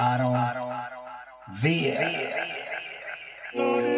I don't, I don't, I don't, I don't. Via. Via.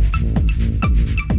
うん。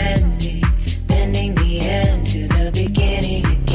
pretending, bending the end to the beginning again.